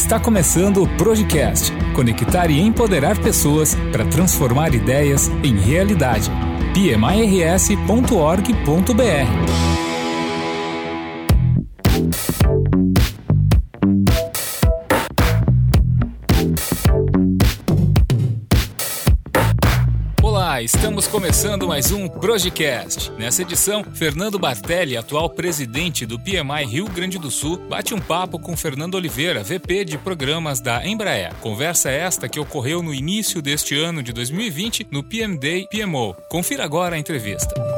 Está começando o Projecast conectar e empoderar pessoas para transformar ideias em realidade. pmirs.org.br estamos começando mais um Projecast. Nessa edição, Fernando Bartelli, atual presidente do PMI Rio Grande do Sul, bate um papo com Fernando Oliveira, VP de programas da Embraer. Conversa esta que ocorreu no início deste ano de 2020 no PM Day PMO. Confira agora a entrevista.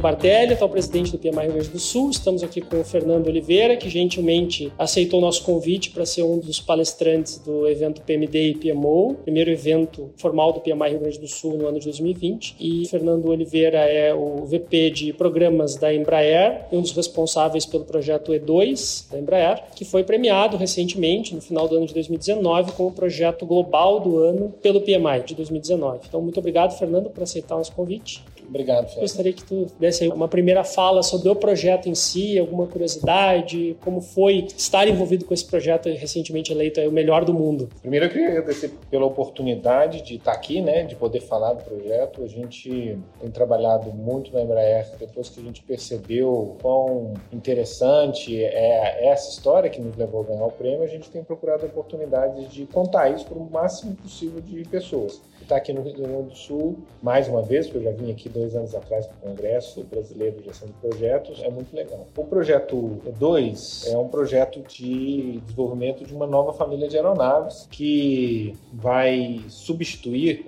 Bartelli, atual presidente do PMI Rio Grande do Sul. Estamos aqui com o Fernando Oliveira, que gentilmente aceitou o nosso convite para ser um dos palestrantes do evento PMD e PMO, primeiro evento formal do PMI Rio Grande do Sul no ano de 2020. E Fernando Oliveira é o VP de programas da Embraer e um dos responsáveis pelo projeto E2 da Embraer, que foi premiado recentemente, no final do ano de 2019, como projeto global do ano pelo PMI de 2019. Então, muito obrigado, Fernando, por aceitar o nosso convite. Obrigado, Fred. Gostaria que tu desse uma primeira fala sobre o projeto em si, alguma curiosidade, como foi estar envolvido com esse projeto recentemente eleito o melhor do mundo. Primeiro eu queria agradecer pela oportunidade de estar aqui, né, de poder falar do projeto. A gente tem trabalhado muito na Embraer depois que a gente percebeu quão interessante é essa história que nos levou a ganhar o prêmio, a gente tem procurado oportunidades de contar isso para o máximo possível de pessoas estar aqui no Rio Grande do Sul mais uma vez, porque eu já vim aqui dois anos atrás para o Congresso Brasileiro de Gestão de Projetos, é muito legal. O projeto 2 é um projeto de desenvolvimento de uma nova família de aeronaves que vai substituir,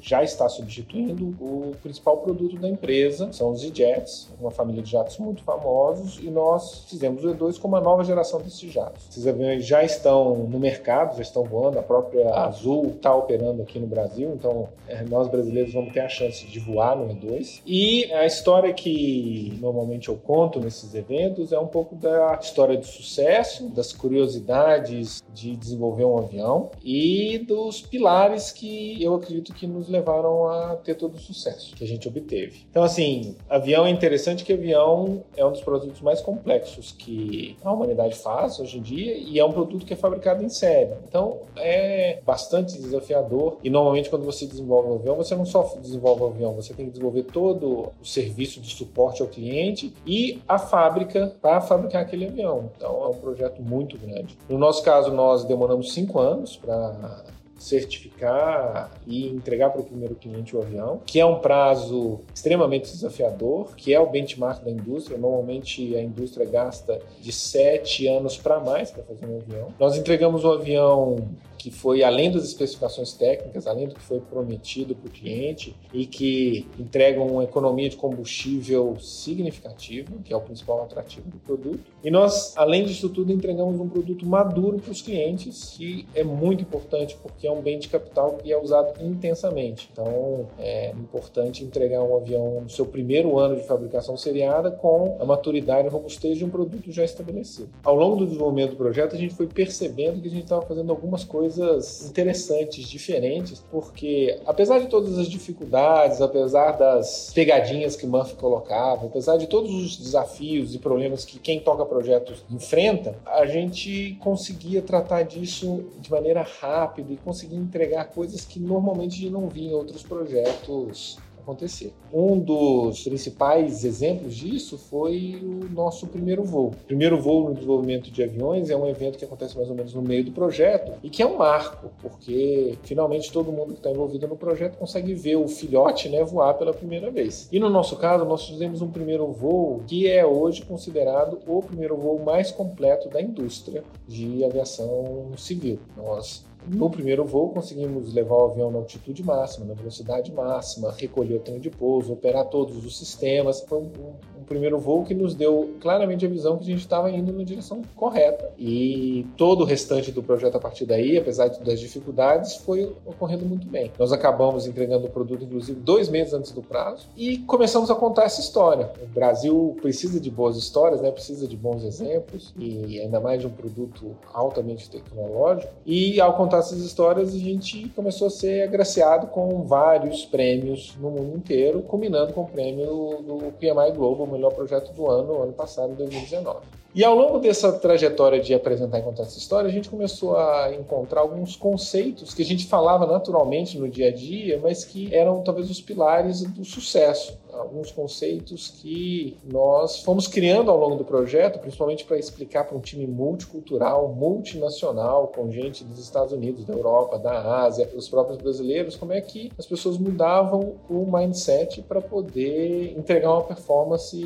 já está substituindo, o principal produto da empresa, são os E-Jets, uma família de jatos muito famosos, e nós fizemos o E2 com uma nova geração desses jatos. Esses aviões já estão no mercado, já estão voando, a própria Azul está operando aqui no Brasil, então é, nós brasileiros vamos ter a chance de voar no E2. E a história que normalmente eu conto nesses eventos é um pouco da história de sucesso, das curiosidades de desenvolver um avião e dos pilares que eu acredito que nos levaram a ter todo o sucesso que a gente obteve. Então, assim, avião é interessante que avião é um dos produtos mais complexos que a humanidade faz hoje em dia e é um produto que é fabricado em série. Então, é bastante desafiador e normalmente quando você desenvolve um avião, você não só desenvolve o avião, você tem que desenvolver todo o serviço de suporte ao cliente e a fábrica para fabricar aquele avião. Então é um projeto muito grande. No nosso caso, nós demoramos cinco anos para certificar e entregar para o primeiro cliente o avião, que é um prazo extremamente desafiador, que é o benchmark da indústria. Normalmente a indústria gasta de sete anos para mais para fazer um avião. Nós entregamos o avião que foi além das especificações técnicas, além do que foi prometido para o cliente e que entregam uma economia de combustível significativa, que é o principal atrativo do produto. E nós, além disso tudo, entregamos um produto maduro para os clientes, que é muito importante porque é um bem de capital que é usado intensamente. Então, é importante entregar um avião no seu primeiro ano de fabricação seriada com a maturidade e robustez de um produto já estabelecido. Ao longo do desenvolvimento do projeto, a gente foi percebendo que a gente estava fazendo algumas coisas coisas interessantes, diferentes, porque apesar de todas as dificuldades, apesar das pegadinhas que Murphy colocava, apesar de todos os desafios e problemas que quem toca projetos enfrenta, a gente conseguia tratar disso de maneira rápida e conseguia entregar coisas que normalmente não via em outros projetos acontecer. Um dos principais exemplos disso foi o nosso primeiro voo. O primeiro voo no desenvolvimento de aviões é um evento que acontece mais ou menos no meio do projeto e que é um marco, porque finalmente todo mundo que está envolvido no projeto consegue ver o filhote né, voar pela primeira vez. E no nosso caso, nós fizemos um primeiro voo que é hoje considerado o primeiro voo mais completo da indústria de aviação civil. Nós no primeiro voo, conseguimos levar o avião na altitude máxima, na velocidade máxima, recolher o trem de pouso, operar todos os sistemas. Foi um, primeiro voo que nos deu claramente a visão que a gente estava indo na direção correta. E todo o restante do projeto a partir daí, apesar das dificuldades, foi ocorrendo muito bem. Nós acabamos entregando o produto, inclusive, dois meses antes do prazo e começamos a contar essa história. O Brasil precisa de boas histórias, né? precisa de bons exemplos e ainda mais de um produto altamente tecnológico. E ao contar essas histórias, a gente começou a ser agraciado com vários prêmios no mundo inteiro, culminando com o prêmio do PMI Global, melhor projeto do ano, ano passado, 2019. E ao longo dessa trajetória de apresentar e contar essa história, a gente começou a encontrar alguns conceitos que a gente falava naturalmente no dia a dia, mas que eram talvez os pilares do sucesso alguns conceitos que nós fomos criando ao longo do projeto, principalmente para explicar para um time multicultural, multinacional, com gente dos Estados Unidos, da Europa, da Ásia, os próprios brasileiros, como é que as pessoas mudavam o mindset para poder entregar uma performance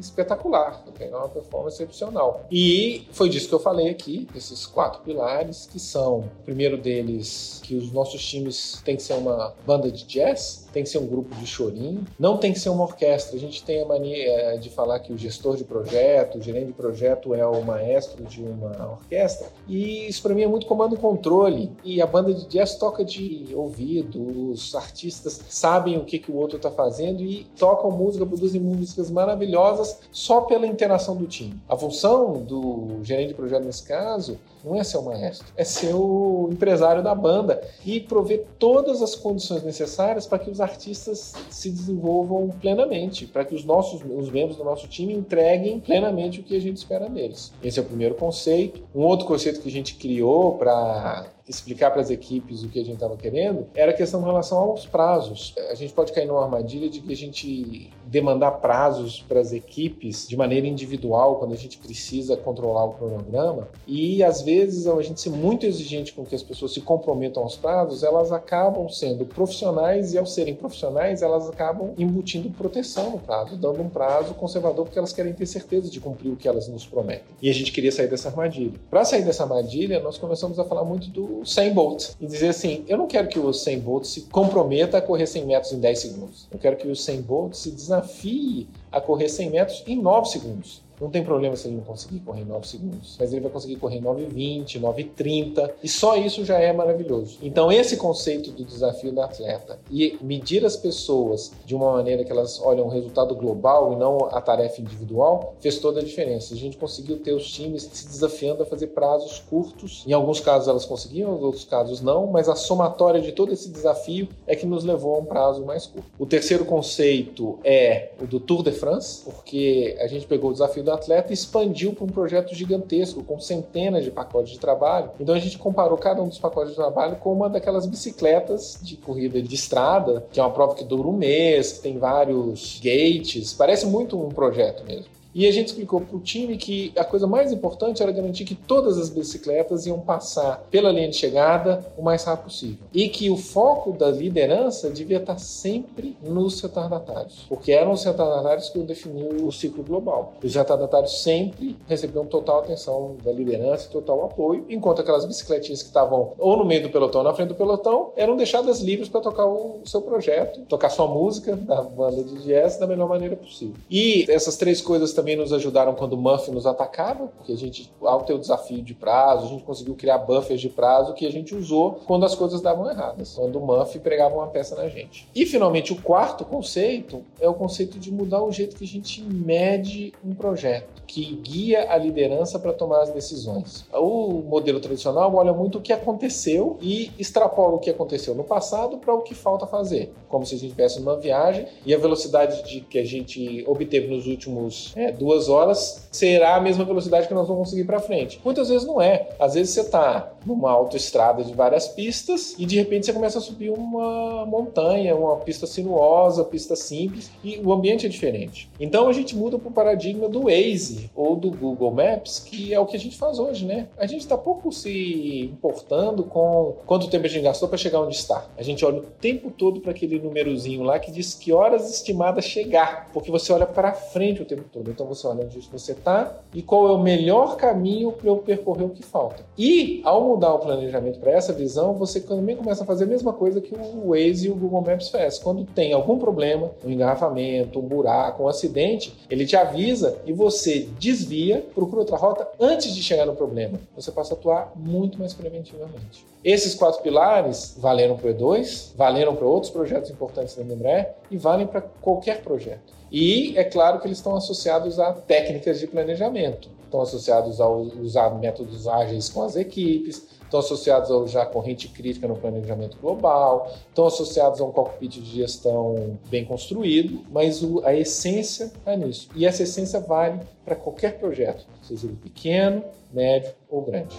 espetacular, entregar uma performance excepcional. E foi disso que eu falei aqui, esses quatro pilares, que são, o primeiro deles, que os nossos times têm que ser uma banda de jazz, tem que ser um grupo de chorinho, não tem que ser uma orquestra. A gente tem a mania eh, de falar que o gestor de projeto, o gerente de projeto é o maestro de uma orquestra, e isso para mim é muito comando e controle. E a banda de jazz toca de ouvido, os artistas sabem o que, que o outro está fazendo e tocam música, produzem músicas maravilhosas só pela interação do time. A função do gerente de projeto nesse caso não é ser o maestro, é ser o empresário da banda e prover todas as condições necessárias para que os artistas se desenvolvam plenamente, para que os nossos os membros do nosso time entreguem plenamente o que a gente espera deles. Esse é o primeiro conceito. Um outro conceito que a gente criou para explicar para as equipes o que a gente estava querendo, era a questão em relação aos prazos. A gente pode cair numa armadilha de que a gente demandar prazos para as equipes de maneira individual quando a gente precisa controlar o cronograma e às vezes a gente ser muito exigente com que as pessoas se comprometam aos prazos, elas acabam sendo profissionais e ao serem profissionais elas acabam embutindo proteção no prazo, dando um prazo conservador porque elas querem ter certeza de cumprir o que elas nos prometem. E a gente queria sair dessa armadilha. Para sair dessa armadilha, nós começamos a falar muito do o 100 Bolt e dizer assim: eu não quero que o 100 Bolt se comprometa a correr 100 metros em 10 segundos. Eu quero que o 100 Bolt se desafie a correr 100 metros em 9 segundos. Não tem problema se ele não conseguir correr em 9 segundos, mas ele vai conseguir correr em 9,20, 9,30 e só isso já é maravilhoso. Então, esse conceito do desafio da atleta e medir as pessoas de uma maneira que elas olham o resultado global e não a tarefa individual fez toda a diferença. A gente conseguiu ter os times se desafiando a fazer prazos curtos. Em alguns casos elas conseguiam, em outros casos não, mas a somatória de todo esse desafio é que nos levou a um prazo mais curto. O terceiro conceito é o do Tour de France, porque a gente pegou o desafio da atleta e expandiu para um projeto gigantesco, com centenas de pacotes de trabalho. Então a gente comparou cada um dos pacotes de trabalho com uma daquelas bicicletas de corrida de estrada, que é uma prova que dura um mês, que tem vários gates, parece muito um projeto mesmo. E a gente explicou para o time que a coisa mais importante era garantir que todas as bicicletas iam passar pela linha de chegada o mais rápido possível. E que o foco da liderança devia estar sempre nos retardatários, porque eram os retardatários que definiam o ciclo global. Os retardatários sempre recebiam total atenção da liderança e total apoio, enquanto aquelas bicicletinhas que estavam ou no meio do pelotão ou na frente do pelotão eram deixadas livres para tocar o seu projeto, tocar sua música da banda de jazz da melhor maneira possível. E essas três coisas também nos ajudaram quando o Muff nos atacava, porque a gente, ao ter o desafio de prazo, a gente conseguiu criar buffers de prazo que a gente usou quando as coisas davam erradas, quando o Muff pregava uma peça na gente. E finalmente, o quarto conceito é o conceito de mudar o jeito que a gente mede um projeto que guia a liderança para tomar as decisões. O modelo tradicional olha muito o que aconteceu e extrapola o que aconteceu no passado para o que falta fazer, como se a gente tivesse uma viagem e a velocidade de que a gente obteve nos últimos é, duas horas será a mesma velocidade que nós vamos conseguir para frente. Muitas vezes não é. Às vezes você está numa autoestrada de várias pistas e de repente você começa a subir uma montanha, uma pista sinuosa, pista simples e o ambiente é diferente. Então a gente muda para o paradigma do Waze ou do Google Maps, que é o que a gente faz hoje, né? A gente está pouco se importando com quanto tempo a gente gastou para chegar onde está. A gente olha o tempo todo para aquele númerozinho lá que diz que horas estimadas chegar, porque você olha para frente o tempo todo. Então Então você olha onde você está e qual é o melhor caminho para eu percorrer o que falta. E ao mudar o planejamento para essa visão, você também começa a fazer a mesma coisa que o Waze e o Google Maps faz. Quando tem algum problema, um engarrafamento, um buraco, um acidente, ele te avisa e você desvia, procura outra rota antes de chegar no problema. Você passa a atuar muito mais preventivamente. Esses quatro pilares valeram para o E2, valeram para outros projetos importantes da Embraer e valem para qualquer projeto. E é claro que eles estão associados a técnicas de planejamento, estão associados a usar métodos ágeis com as equipes, estão associados a usar corrente crítica no planejamento global, estão associados a um cockpit de gestão bem construído, mas o, a essência é nisso. E essa essência vale para qualquer projeto, seja ele pequeno, médio ou grande.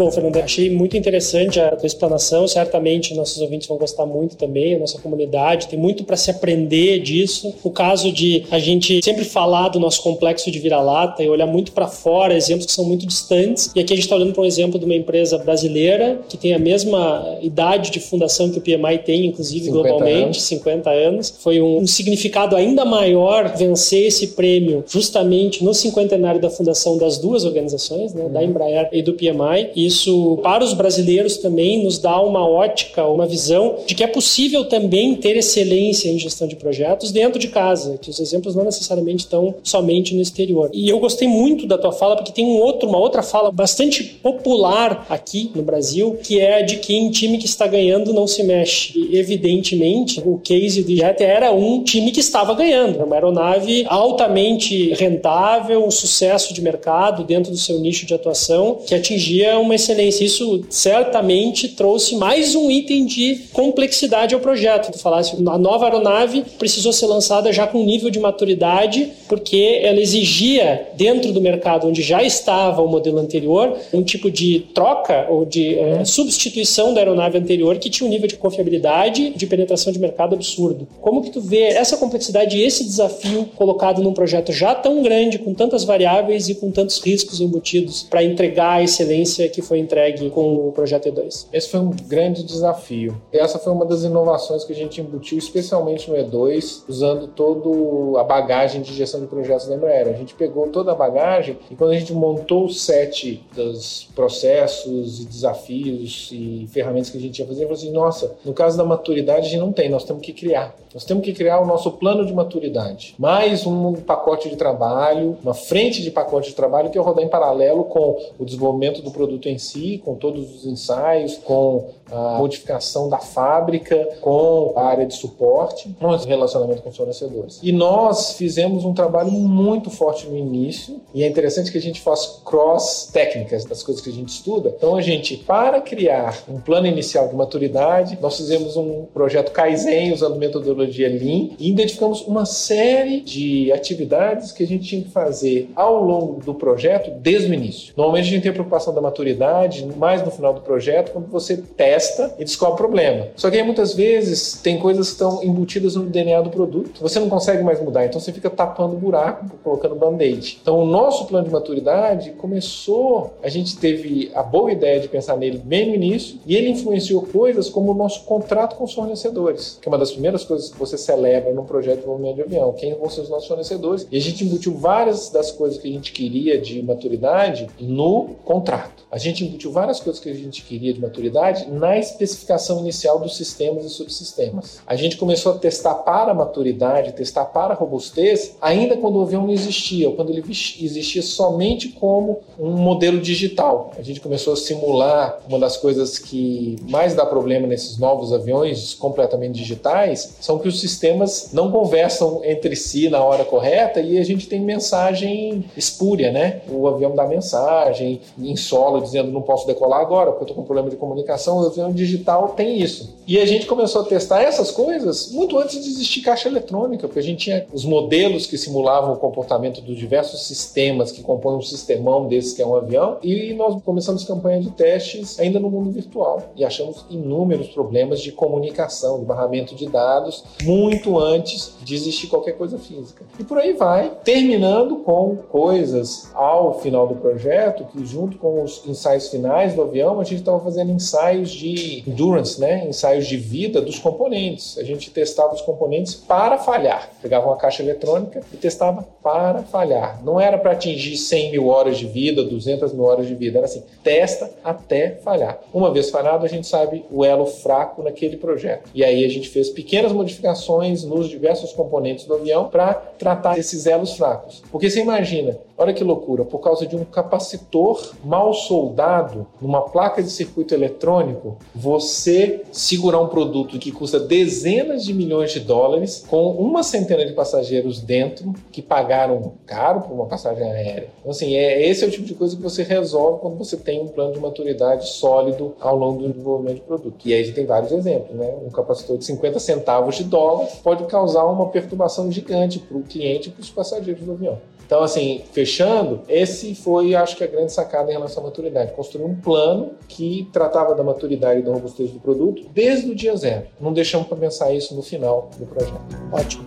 Bom, Fernando, achei muito interessante a tua explanação. Certamente nossos ouvintes vão gostar muito também, a nossa comunidade. Tem muito para se aprender disso. O caso de a gente sempre falar do nosso complexo de vira-lata e olhar muito para fora, exemplos que são muito distantes. E aqui a gente está olhando para um exemplo de uma empresa brasileira que tem a mesma idade de fundação que o PMI tem, inclusive 50 globalmente, anos. 50 anos. Foi um, um significado ainda maior vencer esse prêmio justamente no cinquentenário da fundação das duas organizações, né, da uhum. Embraer e do PMI. E isso, para os brasileiros também, nos dá uma ótica, uma visão de que é possível também ter excelência em gestão de projetos dentro de casa, que os exemplos não necessariamente estão somente no exterior. E eu gostei muito da tua fala, porque tem um outro, uma outra fala bastante popular aqui no Brasil, que é de que em time que está ganhando não se mexe. E, evidentemente, o case do Jet era um time que estava ganhando, uma aeronave altamente rentável, um sucesso de mercado dentro do seu nicho de atuação, que atingia uma excelência. Isso certamente trouxe mais um item de complexidade ao projeto. Tu falasse, a nova aeronave precisou ser lançada já com nível de maturidade, porque ela exigia, dentro do mercado onde já estava o modelo anterior, um tipo de troca ou de é, substituição da aeronave anterior que tinha um nível de confiabilidade, de penetração de mercado absurdo. Como que tu vê essa complexidade e esse desafio colocado num projeto já tão grande, com tantas variáveis e com tantos riscos embutidos para entregar a excelência que foi entregue com o projeto E2? Esse foi um grande desafio. Essa foi uma das inovações que a gente embutiu, especialmente no E2, usando toda a bagagem de gestão de projetos da Embraer. A gente pegou toda a bagagem e quando a gente montou o set dos processos e desafios e ferramentas que a gente ia fazer, gente falou assim, nossa, no caso da maturidade a gente não tem, nós temos que criar. Nós temos que criar o nosso plano de maturidade. Mais um pacote de trabalho, uma frente de pacote de trabalho que eu rodar em paralelo com o desenvolvimento do produto em si, com todos os ensaios, com a modificação da fábrica, com a área de suporte, com o relacionamento com os fornecedores. E nós fizemos um trabalho muito forte no início, e é interessante que a gente faz cross técnicas das coisas que a gente estuda. Então a gente, para criar um plano inicial de maturidade, nós fizemos um projeto Kaizen usando metodologia Lean e identificamos uma série de atividades que a gente tinha que fazer ao longo do projeto desde o início. Normalmente a gente tem a preocupação da maturidade mais no final do projeto, quando você testa e descobre o problema. Só que aí muitas vezes tem coisas que estão embutidas no DNA do produto, você não consegue mais mudar, então você fica tapando buraco, colocando band-aid. Então o nosso plano de maturidade começou, a gente teve a boa ideia de pensar nele bem no início e ele influenciou coisas como o nosso contrato com os fornecedores, que é uma das primeiras coisas que você celebra num projeto de desenvolvimento de avião, quem vão ser os nossos fornecedores. E a gente embutiu várias das coisas que a gente queria de maturidade no contrato. A gente embutiu várias coisas que a gente queria de maturidade na especificação inicial dos sistemas e subsistemas. A gente começou a testar para maturidade, testar para robustez, ainda quando o avião não existia, quando ele existia somente como um modelo digital. A gente começou a simular uma das coisas que mais dá problema nesses novos aviões completamente digitais, são que os sistemas não conversam entre si na hora correta e a gente tem mensagem espúria, né? O avião dá mensagem em solo dizendo eu não posso decolar agora porque eu estou com problema de comunicação. O avião digital tem isso. E a gente começou a testar essas coisas muito antes de existir caixa eletrônica, porque a gente tinha os modelos que simulavam o comportamento dos diversos sistemas que compõem um sistemão desse que é um avião, e nós começamos campanha de testes ainda no mundo virtual e achamos inúmeros problemas de comunicação, de barramento de dados, muito antes de existir qualquer coisa física. E por aí vai, terminando com coisas ao final do projeto que junto com os ensaios finais do avião, a gente estava fazendo ensaios de endurance, né? ensaios de vida dos componentes. A gente testava os componentes para falhar. Pegava uma caixa eletrônica e testava para falhar. Não era para atingir 100 mil horas de vida, 200 mil horas de vida. Era assim, testa até falhar. Uma vez falhado, a gente sabe o elo fraco naquele projeto. E aí a gente fez pequenas modificações nos diversos componentes do avião para tratar esses elos fracos. Porque você imagina, olha que loucura, por causa de um capacitor mal soldado numa placa de circuito eletrônico, você segurar um produto que custa dezenas de milhões de dólares com uma centena de passageiros dentro que pagaram caro por uma passagem aérea. Então, assim, é, esse é o tipo de coisa que você resolve quando você tem um plano de maturidade sólido ao longo do desenvolvimento de produto. E aí a gente tem vários exemplos, né? Um capacitor de 50 centavos de dólar pode causar uma perturbação gigante para o cliente e para os passageiros do avião. Então, assim, fechando, esse foi, acho que, a grande sacada em relação à maturidade. Construir um plano que tratava da maturidade e da robustez do produto desde o dia zero. Não deixamos para pensar isso no final do projeto. Ótimo.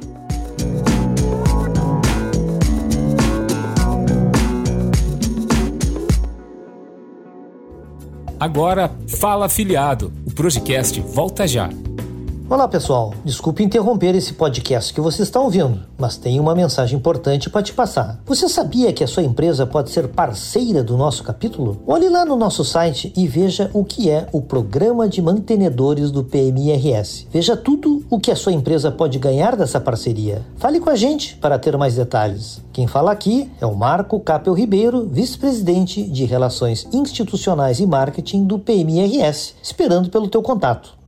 Agora, fala afiliado. O Projecast volta já. Olá pessoal, desculpe interromper esse podcast que você está ouvindo, mas tenho uma mensagem importante para te passar. Você sabia que a sua empresa pode ser parceira do nosso capítulo? Olhe lá no nosso site e veja o que é o Programa de Mantenedores do PMIRS. Veja tudo o que a sua empresa pode ganhar dessa parceria. Fale com a gente para ter mais detalhes. Quem fala aqui é o Marco Capel Ribeiro, vice-presidente de Relações Institucionais e Marketing do PMIRS, esperando pelo teu contato.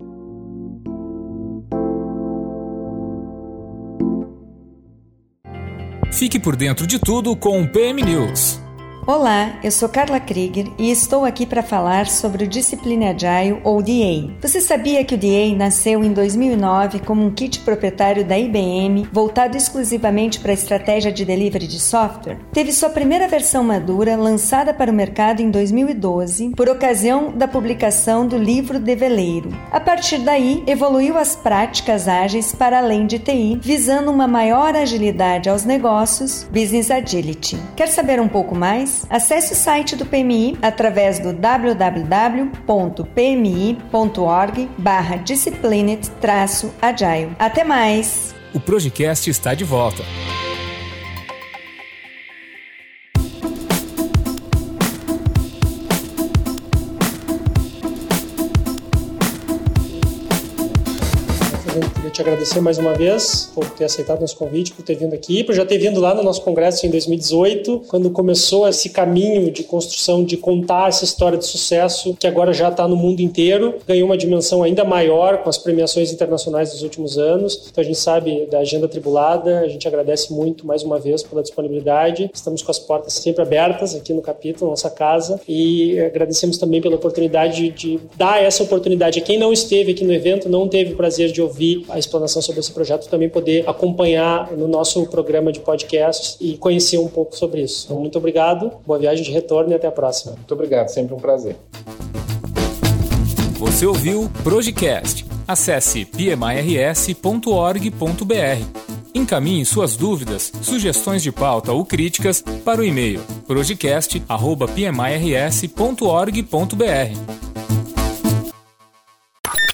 Fique por dentro de tudo com o PM News. Olá, eu sou Carla Krieger e estou aqui para falar sobre o Discipline Agile ou DA. Você sabia que o DA nasceu em 2009 como um kit proprietário da IBM voltado exclusivamente para a estratégia de delivery de software? Teve sua primeira versão madura lançada para o mercado em 2012 por ocasião da publicação do livro de Veleiro. A partir daí, evoluiu as práticas ágeis para além de TI, visando uma maior agilidade aos negócios, Business Agility. Quer saber um pouco mais? Acesse o site do PMI através do www.pmi.org barra disciplined-agile. Até mais! O Projecast está de volta. Te agradecer mais uma vez por ter aceitado nosso convite, por ter vindo aqui, por já ter vindo lá no nosso congresso em 2018, quando começou esse caminho de construção, de contar essa história de sucesso que agora já está no mundo inteiro, ganhou uma dimensão ainda maior com as premiações internacionais dos últimos anos. Então a gente sabe da agenda tribulada, a gente agradece muito mais uma vez pela disponibilidade. Estamos com as portas sempre abertas aqui no capítulo, nossa casa, e agradecemos também pela oportunidade de dar essa oportunidade a quem não esteve aqui no evento, não teve o prazer de ouvir a explanação sobre esse projeto, também poder acompanhar no nosso programa de podcasts e conhecer um pouco sobre isso. Então, muito obrigado, boa viagem de retorno e até a próxima. Muito obrigado, sempre um prazer. Você ouviu Projecast. Acesse pmirs.org.br. Encaminhe suas dúvidas, sugestões de pauta ou críticas para o e-mail projecast@pmirs.org.br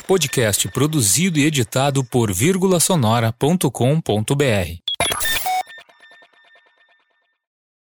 podcast produzido e editado por vírgulasonora.com.br.